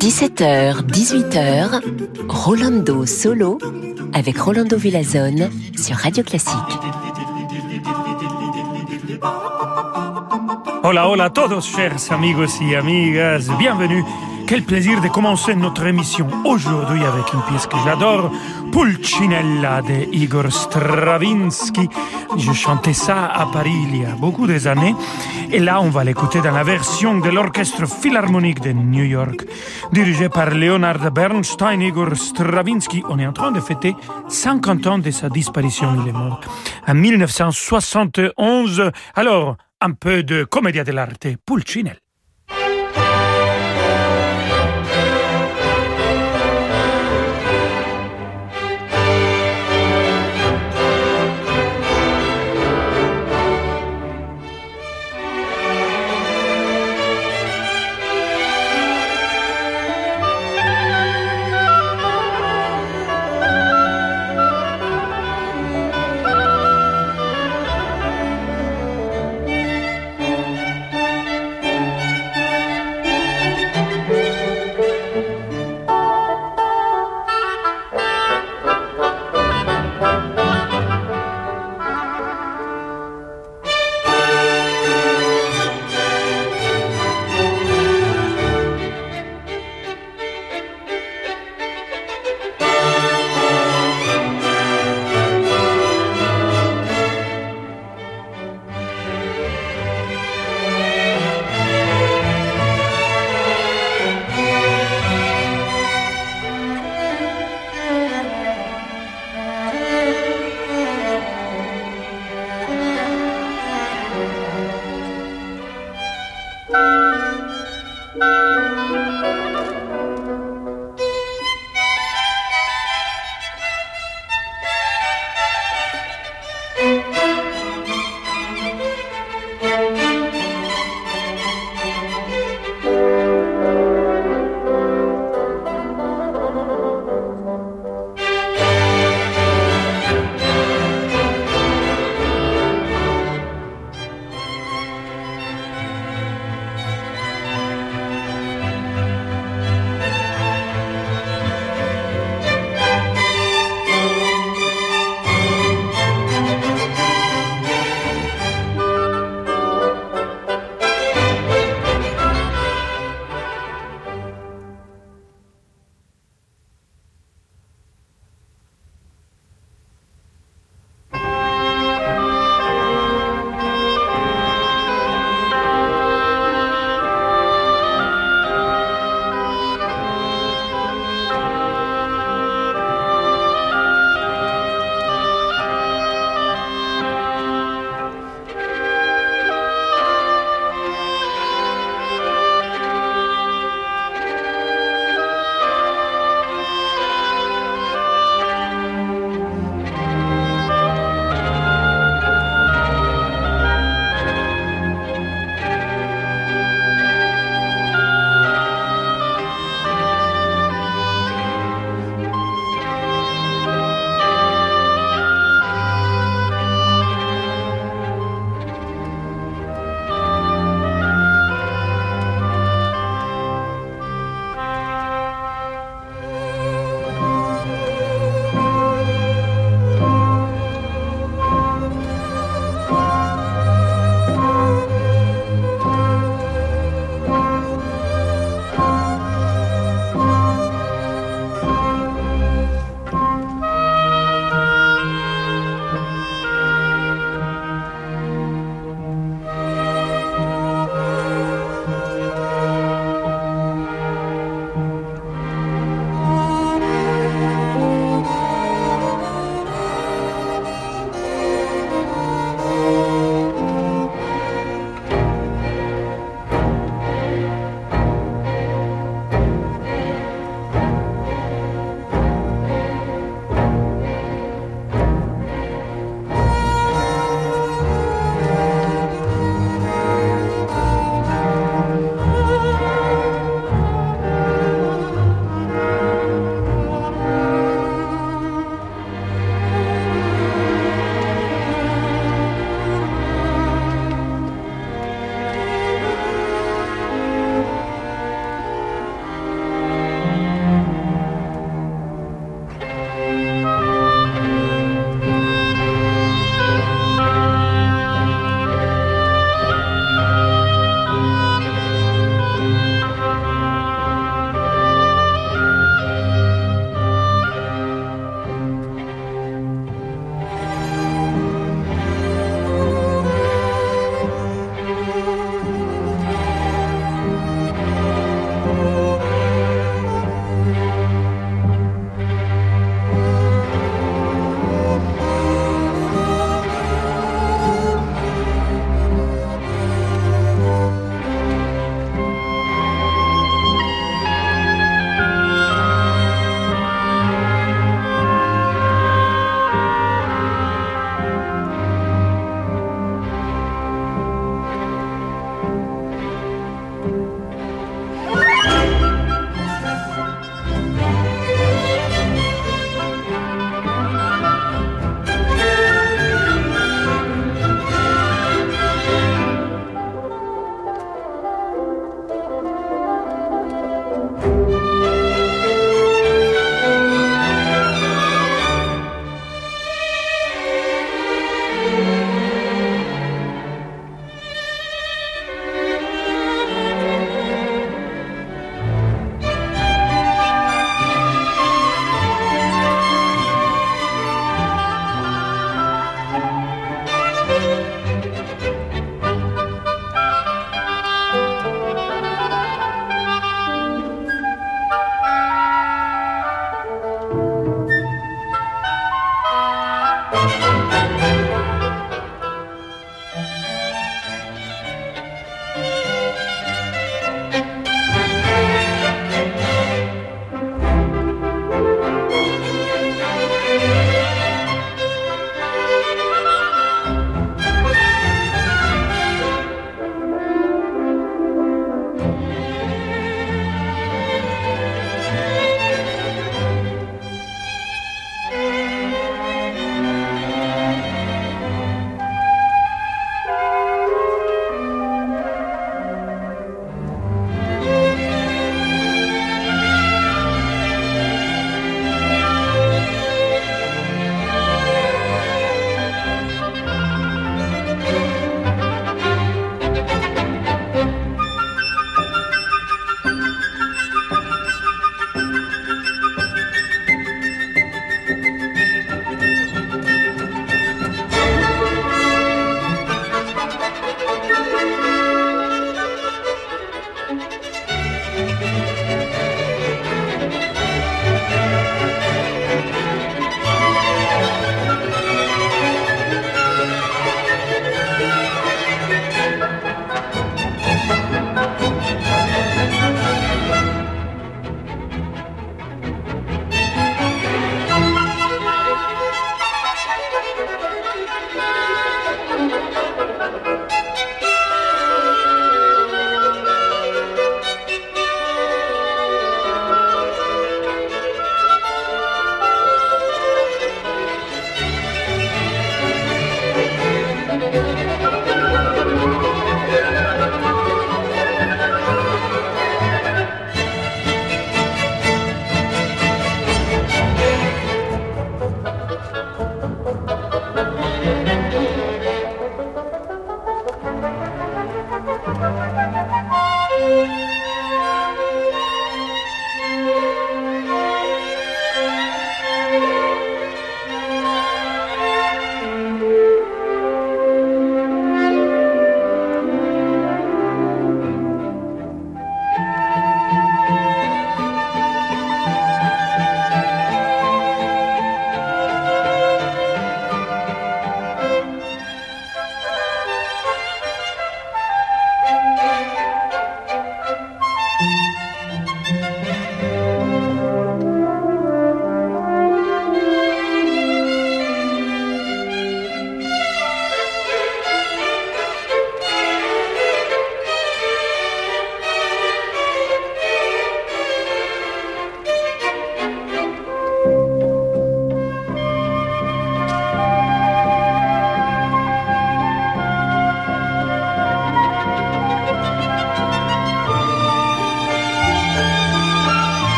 17h, 18h, Rolando Solo avec Rolando Villazone sur Radio Classique. Hola, hola todos, chers amigos y amigas. Bienvenue quel plaisir de commencer notre émission aujourd'hui avec une pièce que j'adore, Pulcinella de Igor Stravinsky. Je chantais ça à Paris il y a beaucoup des années. Et là, on va l'écouter dans la version de l'Orchestre Philharmonique de New York, dirigé par Leonard Bernstein. Igor Stravinsky, on est en train de fêter 50 ans de sa disparition. Il est mort en 1971. Alors, un peu de commedia dell'arte, Pulcinella.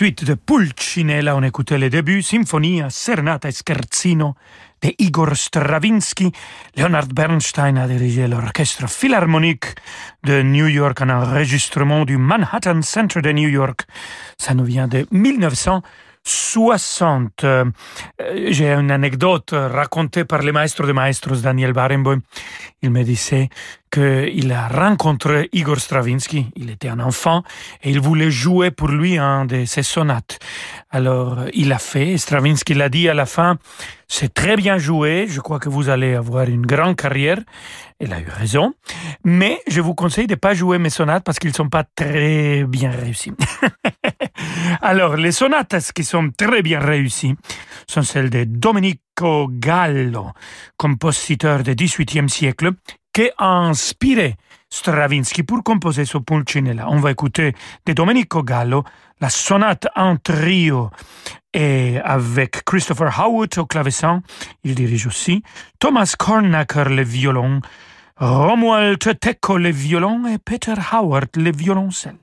Suite de Pulcinella, on écoutait les débuts, Symphonia, Serenata et Scherzino de Igor Stravinsky. Leonard Bernstein a dirigé l'orchestre philharmonique de New York, un enregistrement du Manhattan Center de New York. Ça nous vient de 1900. 60. Euh, j'ai une anecdote racontée par le maestro de maestros Daniel Barenboim. Il me disait qu'il a rencontré Igor Stravinsky, il était un enfant, et il voulait jouer pour lui un de ses sonates. Alors, il a fait, Stravinsky l'a dit à la fin, c'est très bien joué, je crois que vous allez avoir une grande carrière. Il a eu raison, mais je vous conseille de ne pas jouer mes sonates parce qu'ils ne sont pas très bien réussis. Alors, les sonates qui sont très bien réussies sont celles de Domenico Gallo, compositeur du XVIIIe siècle, qui a inspiré Stravinsky pour composer ce Pulcinella. On va écouter de Domenico Gallo la sonate en trio et avec Christopher Howard au clavecin, il dirige aussi, Thomas Kornacker le violon, Romuald Tecco le violon et Peter Howard le violoncelle.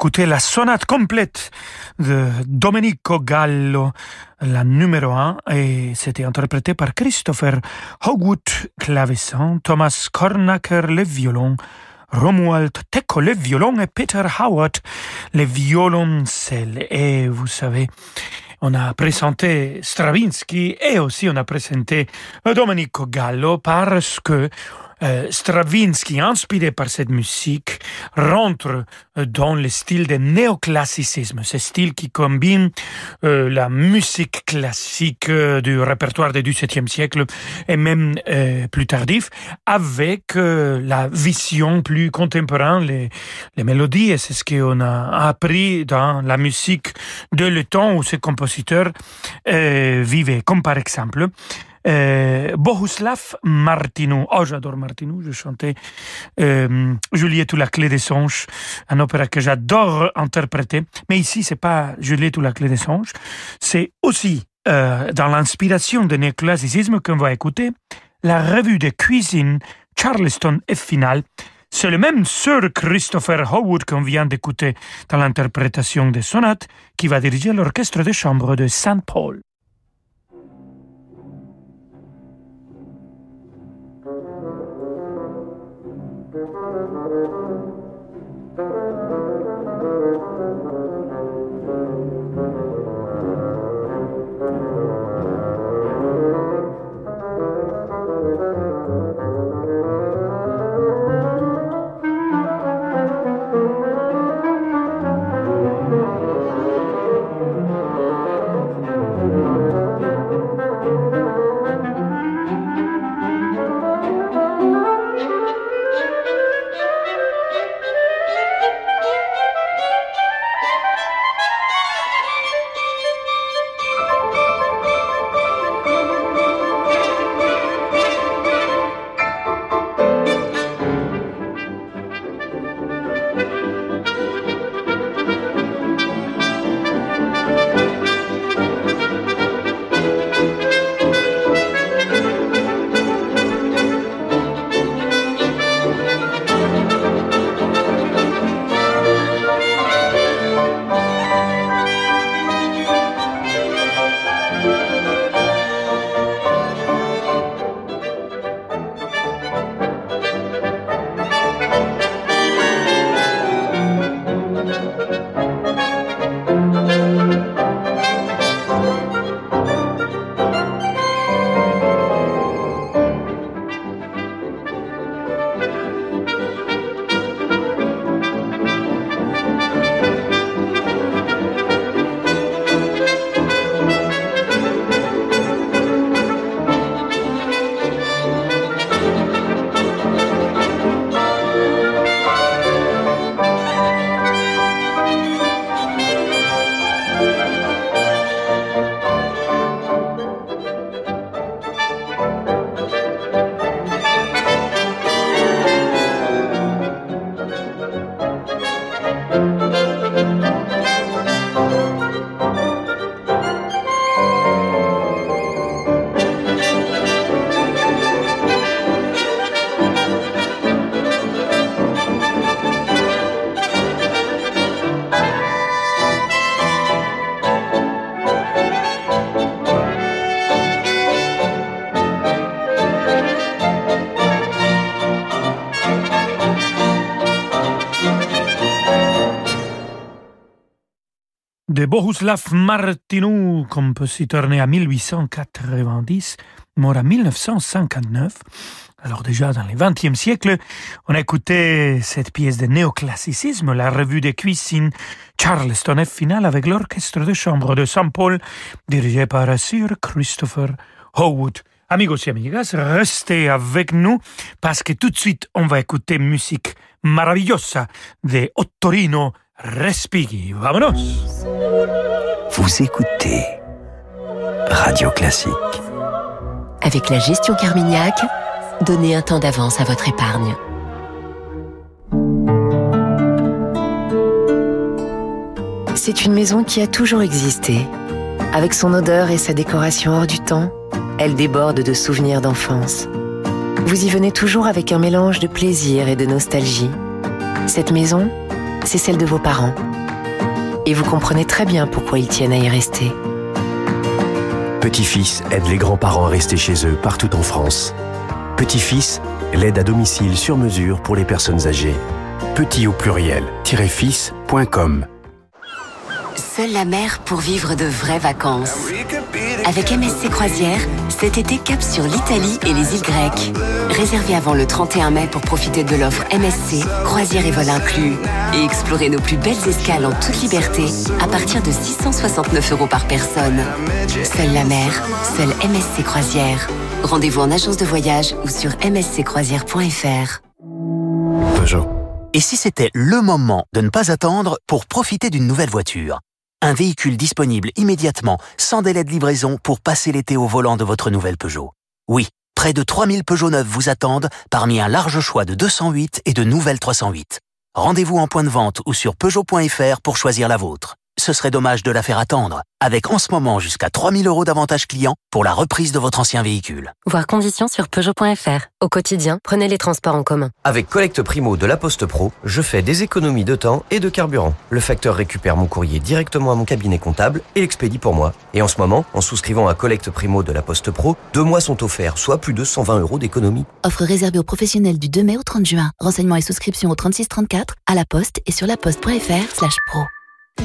A écouté la sonate complète de Domenico Gallo, la numéro 1, et c'était interprété par Christopher Hogwood, clavecin, Thomas Kornacker, le violon, Romuald Tecco, le violon, et Peter Howard, le violoncelle. Et vous savez, on a présenté Stravinsky et aussi on a présenté Domenico Gallo parce que euh, Stravinsky, inspiré par cette musique, rentre euh, dans le style de néoclassicisme, ce style qui combine euh, la musique classique du répertoire du XVIIe siècle et même plus tardif, avec la vision plus contemporaine, les, les mélodies, et c'est ce qu'on a appris dans la musique de le temps où ces compositeurs vivaient, comme par exemple euh, Bohuslav Martinou. Oh, j'adore Martinou. Je chantais euh, Juliette ou la clé des songes, un opéra que j'adore interpréter. Mais ici, c'est pas Juliette ou la clé des songes. C'est aussi euh, dans l'inspiration de néoclassicisme qu'on va écouter la revue de cuisine Charleston et Final. C'est le même Sir Christopher Howard qu'on vient d'écouter dans l'interprétation des sonates qui va diriger l'orchestre de chambre de Saint Bohuslav Martinou, compositeur né en 1890, mort en 1959. Alors déjà dans le XXe siècle, on a écouté cette pièce de néoclassicisme, la revue de cuisine Charleston F finale avec l'orchestre de chambre de Saint Paul, dirigé par Sir Christopher Howard. Amigos et amigas, restez avec nous parce que tout de suite on va écouter musique maravillosa de Ottorino Respighi. Vamonos! Vous écoutez Radio Classique. Avec la gestion Carmignac, donnez un temps d'avance à votre épargne. C'est une maison qui a toujours existé. Avec son odeur et sa décoration hors du temps, elle déborde de souvenirs d'enfance. Vous y venez toujours avec un mélange de plaisir et de nostalgie. Cette maison, c'est celle de vos parents. Et vous comprenez très bien pourquoi ils tiennent à y rester. Petit-fils aide les grands-parents à rester chez eux partout en France. Petit-fils, l'aide à domicile sur mesure pour les personnes âgées. Petit au pluriel, fils.com. Seule la mer pour vivre de vraies vacances. Avec MSC Croisière, cet été cap sur l'Italie et les îles grecques. Réservez avant le 31 mai pour profiter de l'offre MSC, croisière et vol inclus. Et explorer nos plus belles escales en toute liberté à partir de 669 euros par personne. Seule la mer, seule MSC Croisière. Rendez-vous en agence de voyage ou sur msccroisière.fr. Peugeot. Et si c'était le moment de ne pas attendre pour profiter d'une nouvelle voiture? Un véhicule disponible immédiatement, sans délai de livraison, pour passer l'été au volant de votre nouvelle Peugeot. Oui, près de 3000 Peugeot neufs vous attendent, parmi un large choix de 208 et de nouvelles 308. Rendez-vous en point de vente ou sur Peugeot.fr pour choisir la vôtre ce serait dommage de la faire attendre, avec en ce moment jusqu'à 3000 euros d'avantage client pour la reprise de votre ancien véhicule. Voir conditions sur Peugeot.fr. Au quotidien, prenez les transports en commun. Avec Collecte Primo de la Poste Pro, je fais des économies de temps et de carburant. Le facteur récupère mon courrier directement à mon cabinet comptable et l'expédie pour moi. Et en ce moment, en souscrivant à Collecte Primo de la Poste Pro, deux mois sont offerts, soit plus de 120 euros d'économie. Offre réservée aux professionnels du 2 mai au 30 juin. Renseignements et souscriptions au 3634, à la poste et sur laposte.fr slash pro.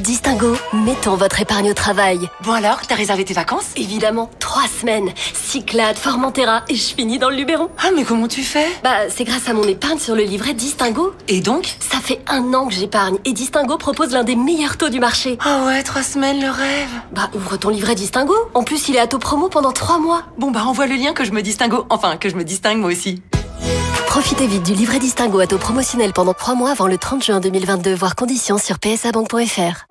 Distingo, mettons votre épargne au travail. Bon alors, t'as réservé tes vacances? Évidemment, trois semaines. Cyclade, Formentera et je finis dans le Luberon? Ah mais comment tu fais? Bah c'est grâce à mon épargne sur le livret Distingo. Et donc? Ça fait un an que j'épargne et Distingo propose l'un des meilleurs taux du marché. Ah ouais, trois semaines le rêve. Bah ouvre ton livret Distingo. En plus il est à taux promo pendant trois mois. Bon bah envoie le lien que je me distingo. Enfin, que je me distingue moi aussi. Profitez vite du livret Distingo à taux promotionnel pendant 3 mois avant le 30 juin 2022, voire conditions sur psabank.fr.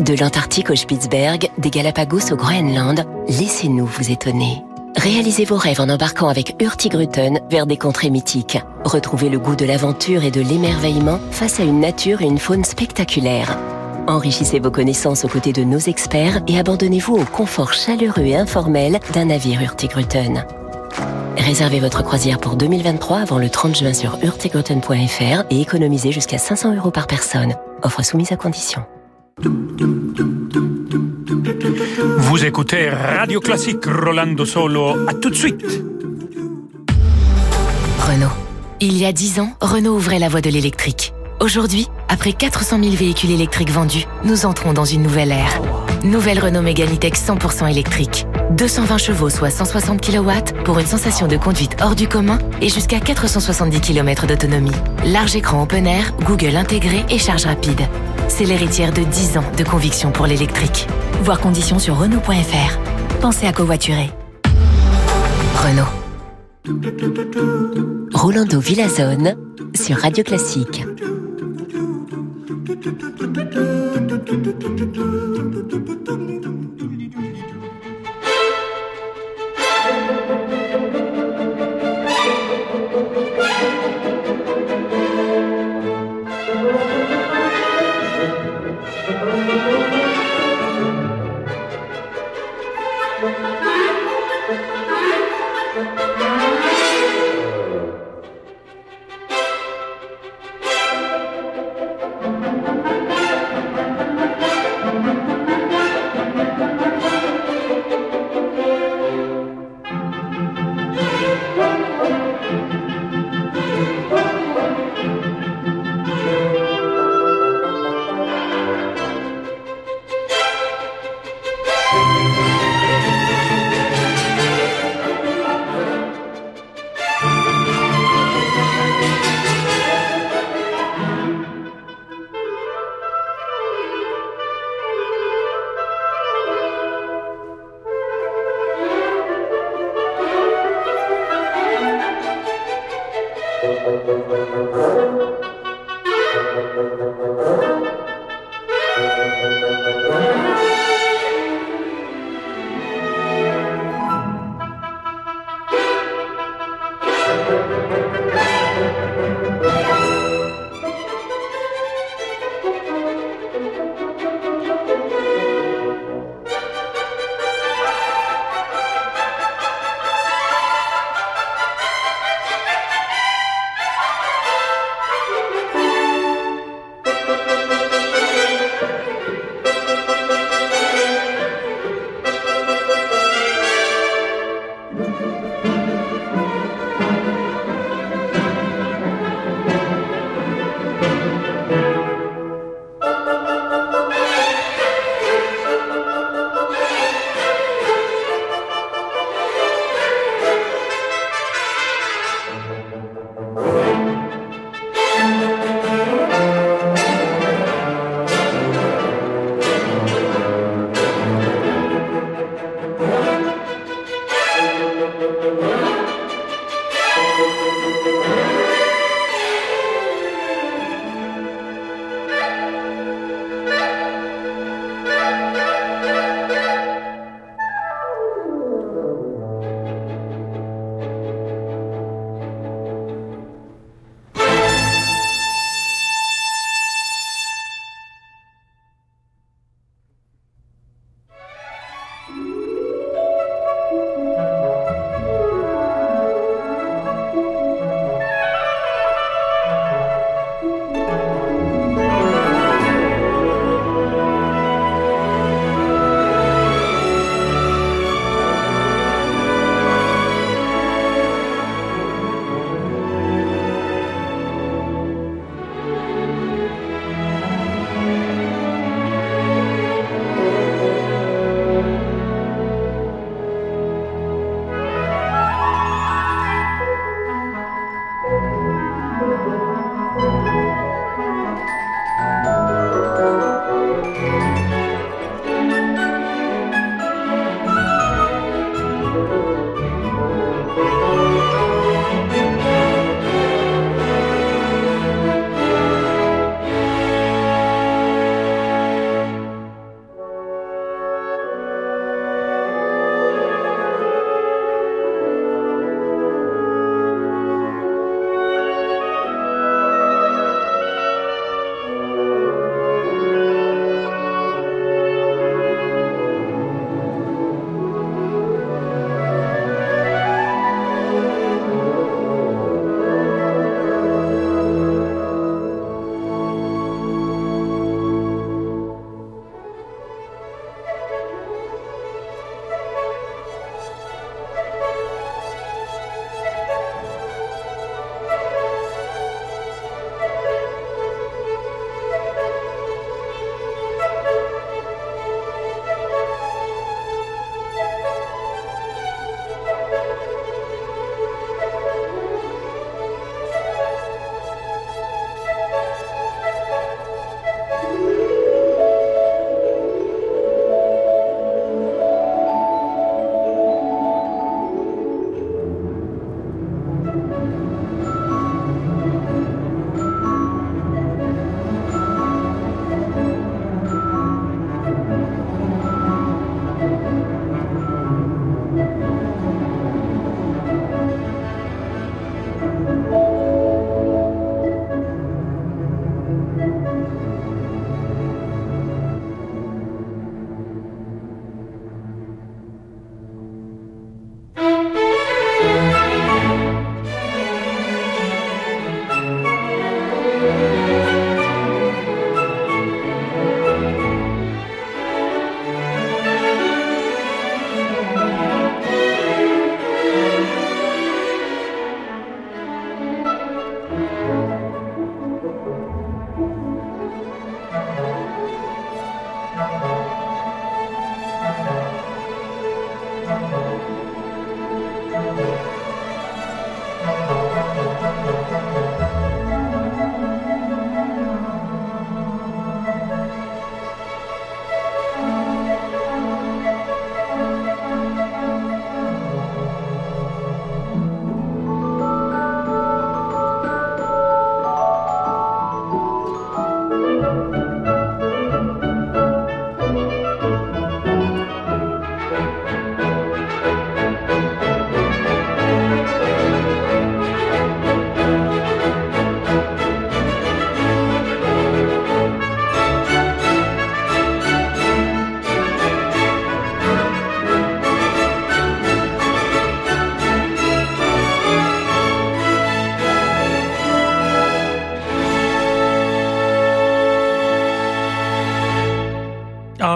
De l'Antarctique au Spitzberg, des Galapagos au Groenland, laissez-nous vous étonner. Réalisez vos rêves en embarquant avec Hurtigruten vers des contrées mythiques. Retrouvez le goût de l'aventure et de l'émerveillement face à une nature et une faune spectaculaires. Enrichissez vos connaissances aux côtés de nos experts et abandonnez-vous au confort chaleureux et informel d'un navire Hurtigruten. Réservez votre croisière pour 2023 avant le 30 juin sur hurtigruten.fr et économisez jusqu'à 500 euros par personne. Offre soumise à condition. Vous écoutez Radio Classique Rolando Solo. À tout de suite. Renault. Il y a 10 ans, Renault ouvrait la voie de l'électrique. Aujourd'hui, après 400 000 véhicules électriques vendus, nous entrons dans une nouvelle ère. Nouvelle Renault Mégane E-Tech 100% électrique. 220 chevaux, soit 160 kW, pour une sensation de conduite hors du commun et jusqu'à 470 km d'autonomie. Large écran open air, Google intégré et charge rapide. C'est l'héritière de 10 ans de conviction pour l'électrique. Voir conditions sur Renault.fr. Pensez à covoiturer. Renault. Rolando Villazone sur Radio Classique.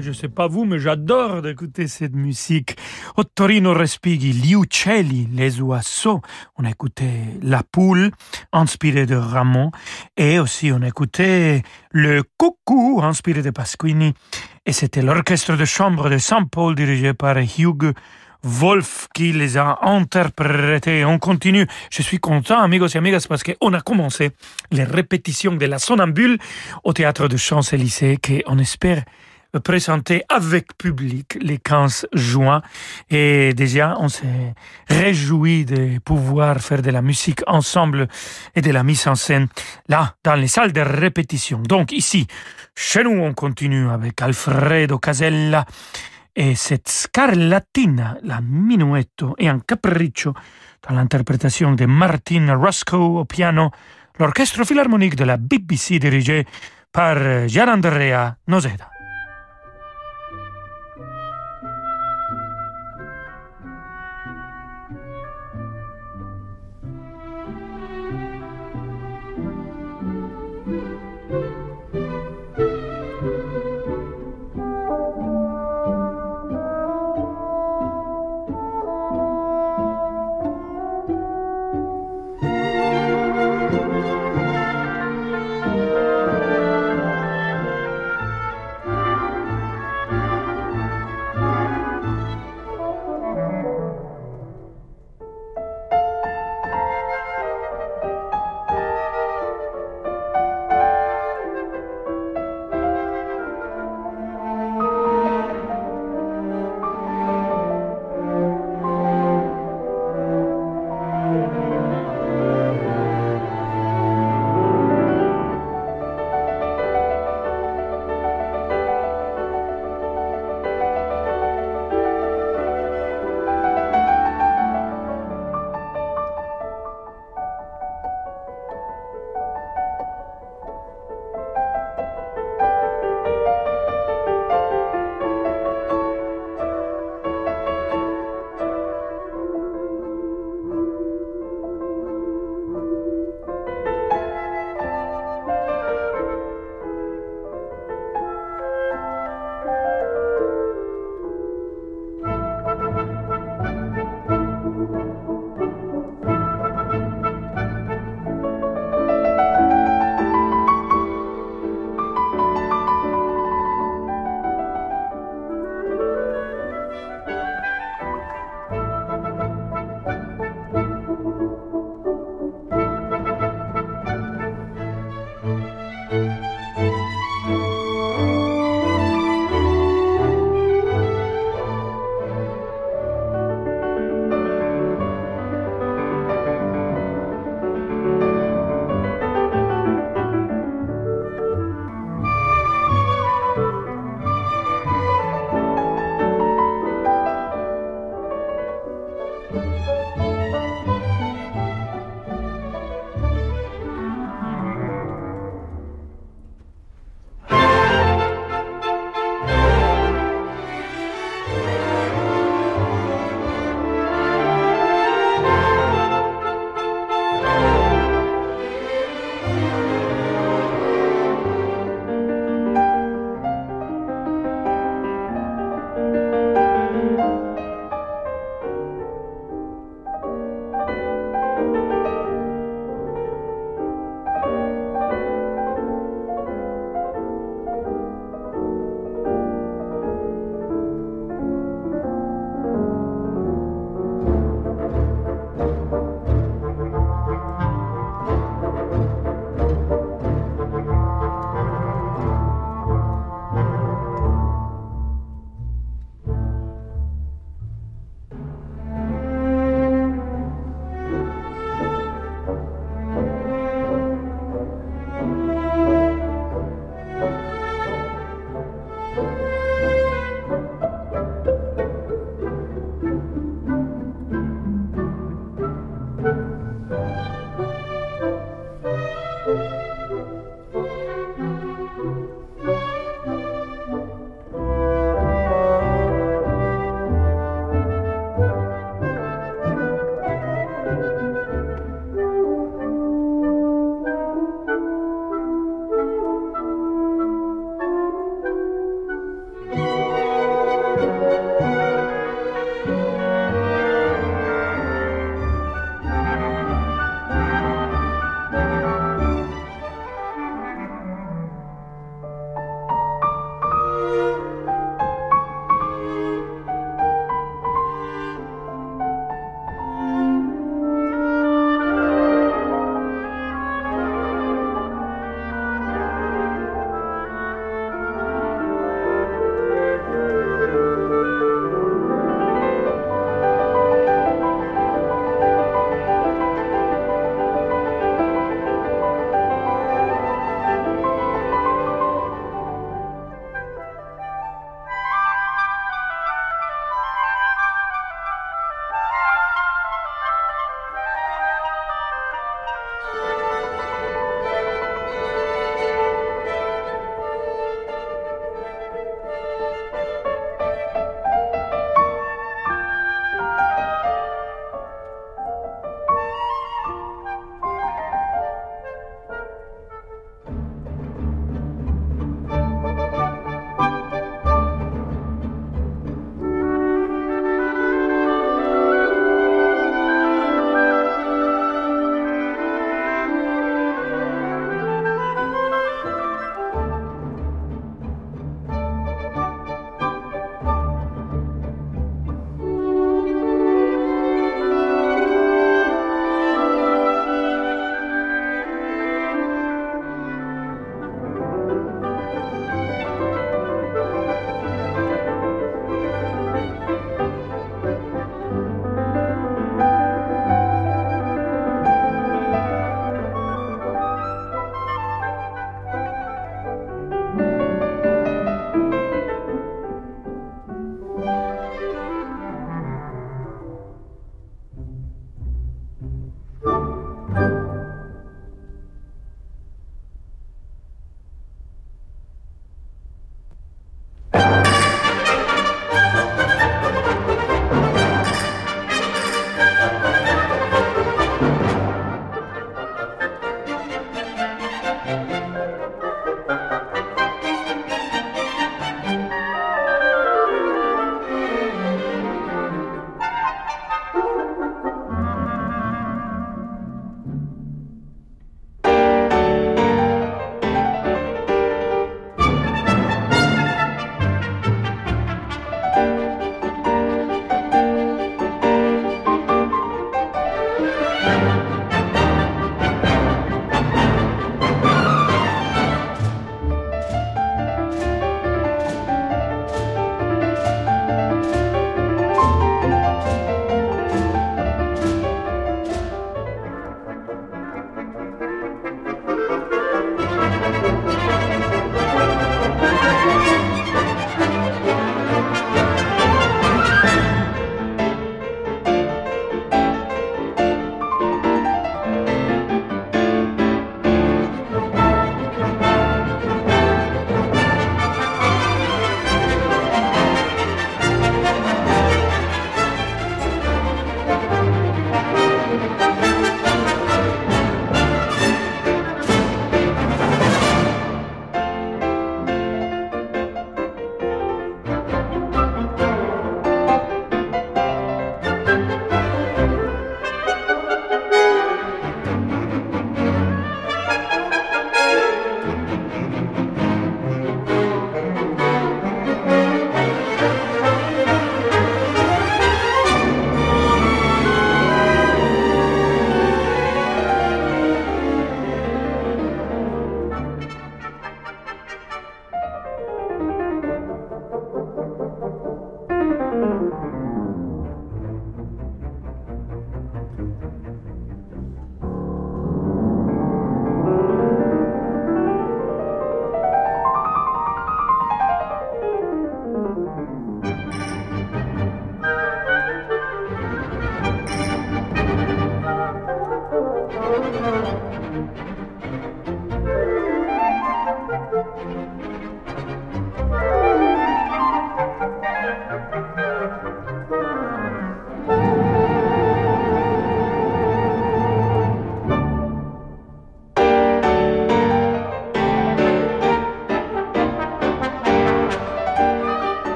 Je sais pas vous, mais j'adore d'écouter cette musique. Ottorino Respighi, Gli uccelli, les oiseaux. On a écouté La poule, inspiré de Ramon, et aussi on a écouté Le coucou, inspiré de Pasquini. Et c'était l'orchestre de chambre de Saint-Paul dirigé par Hugh Wolf qui les a interprétés. On continue. Je suis content, amigos et amigas, parce qu'on a commencé les répétitions de la Sonambule au théâtre de Champs-Élysées, qu'on espère présenter avec public les 15 juin. Et déjà, on s'est réjoui de pouvoir faire de la musique ensemble et de la mise en scène là, dans les salles de répétition. Donc ici, chez nous, on continue avec Alfredo Casella et cette Scarlatina, la minuetto et un capriccio dans l'interprétation de Martin Roscoe au piano, l'orchestre philharmonique de la BBC dirigé par Gianandrea Noseda.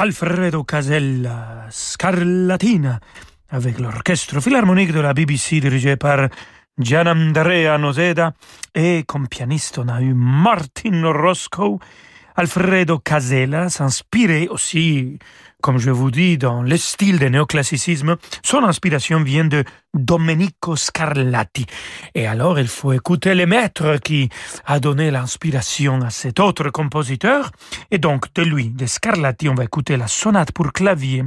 Alfredo Casella, Scarlatina, avec l'orchestre philharmonique de la BBC dirigé par Gianandrea Noseda et comme pianiste on Martin Roscoe. Alfredo Casella s'inspirait aussi comme je vous dis, dans le style du néoclassicisme, son inspiration vient de Domenico Scarlatti. Et alors, il faut écouter le maître qui a donné l'inspiration à cet autre compositeur. Et donc, de lui, de Scarlatti, on va écouter la sonate pour clavier,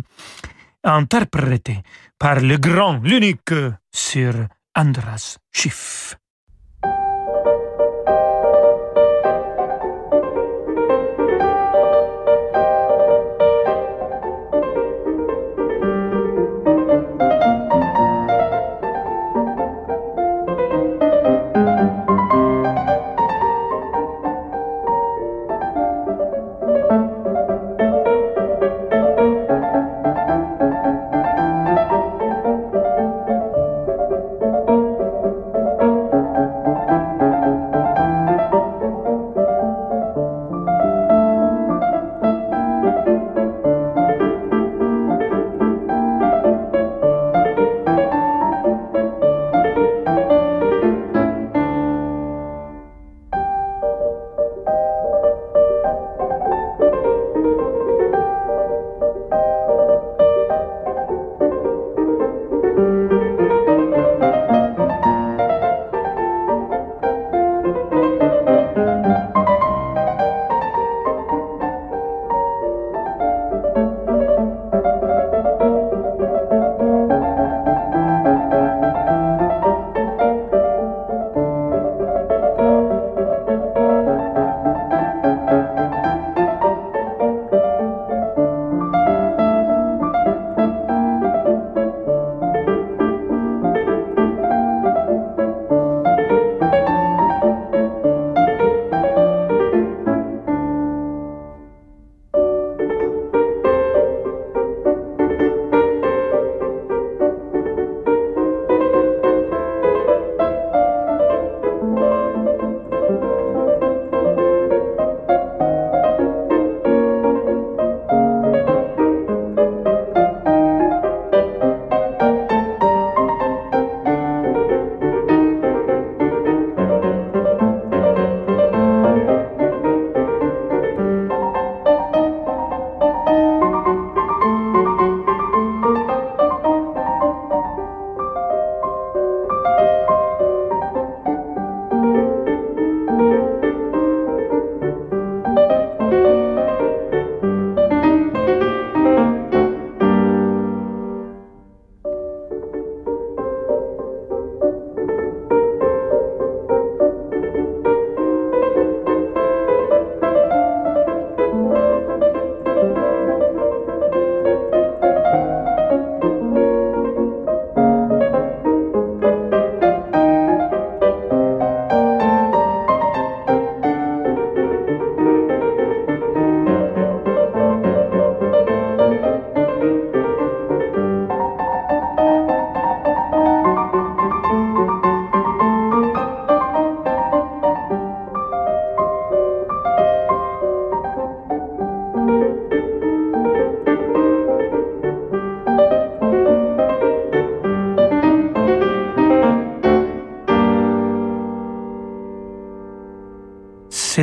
interprétée par le grand, l'unique Sir Andras Schiff.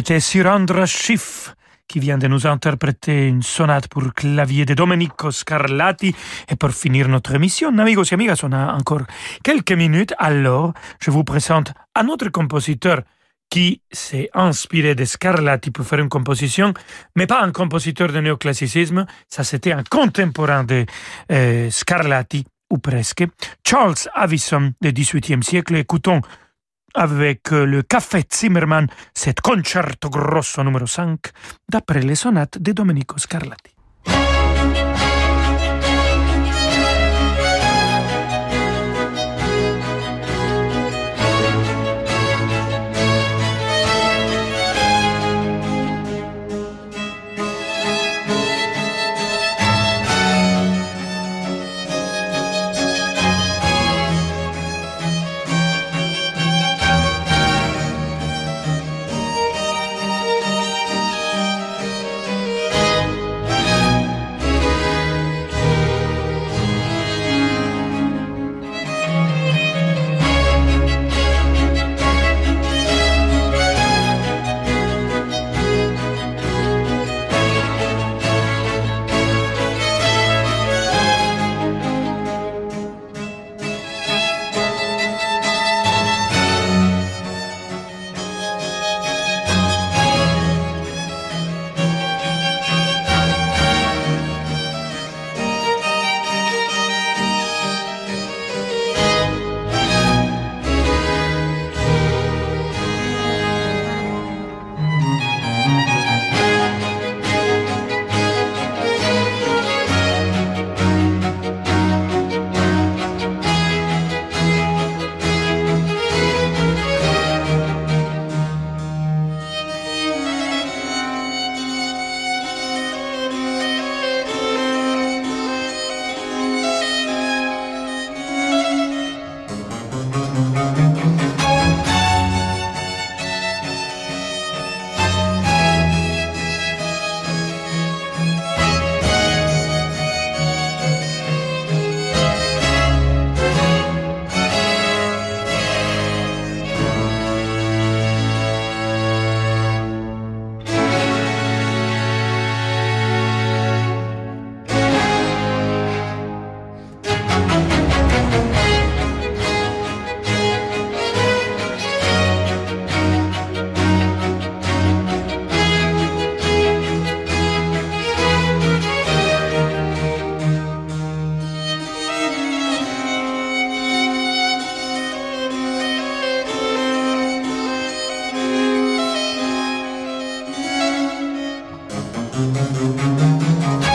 C'était Sirandra Schiff qui vient de nous interpréter une sonate pour clavier de Domenico Scarlatti. Et pour finir notre émission, amigos et amigas, on a encore quelques minutes. Alors, je vous présente un autre compositeur qui s'est inspiré de Scarlatti pour faire une composition, mais pas un compositeur de néoclassicisme, ça c'était un contemporain de euh, Scarlatti, ou presque, Charles Avison du XVIIIe siècle. Écoutons avec euh, le Café Zimmermann cet concerto grosso numéro 5 d'après les sonates de Domenico Scarlatti. Müzik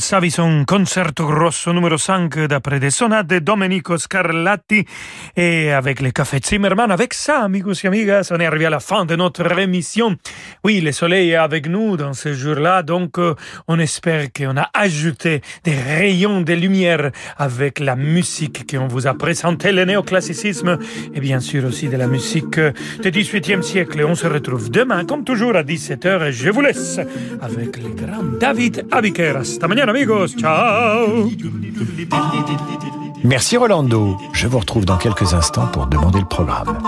Charles Savison, concerto grosso numéro 5 d'après des sonates de Domenico Scarlatti et avec les cafés Zimmerman. Avec ça, amigos et amigas, on est arrivé à la fin de notre émission. Oui, le soleil est avec nous dans ce jour-là, donc euh, on espère qu'on a ajouté des rayons de lumière avec la musique qu'on vous a présentée, le néoclassicisme et bien sûr aussi de la musique du XVIIIe siècle. On se retrouve demain, comme toujours, à 17h et je vous laisse avec le grand David Abiker. Hasta mañana, amigos. Ciao. Merci Rolando. Je vous retrouve dans quelques instants pour demander le programme.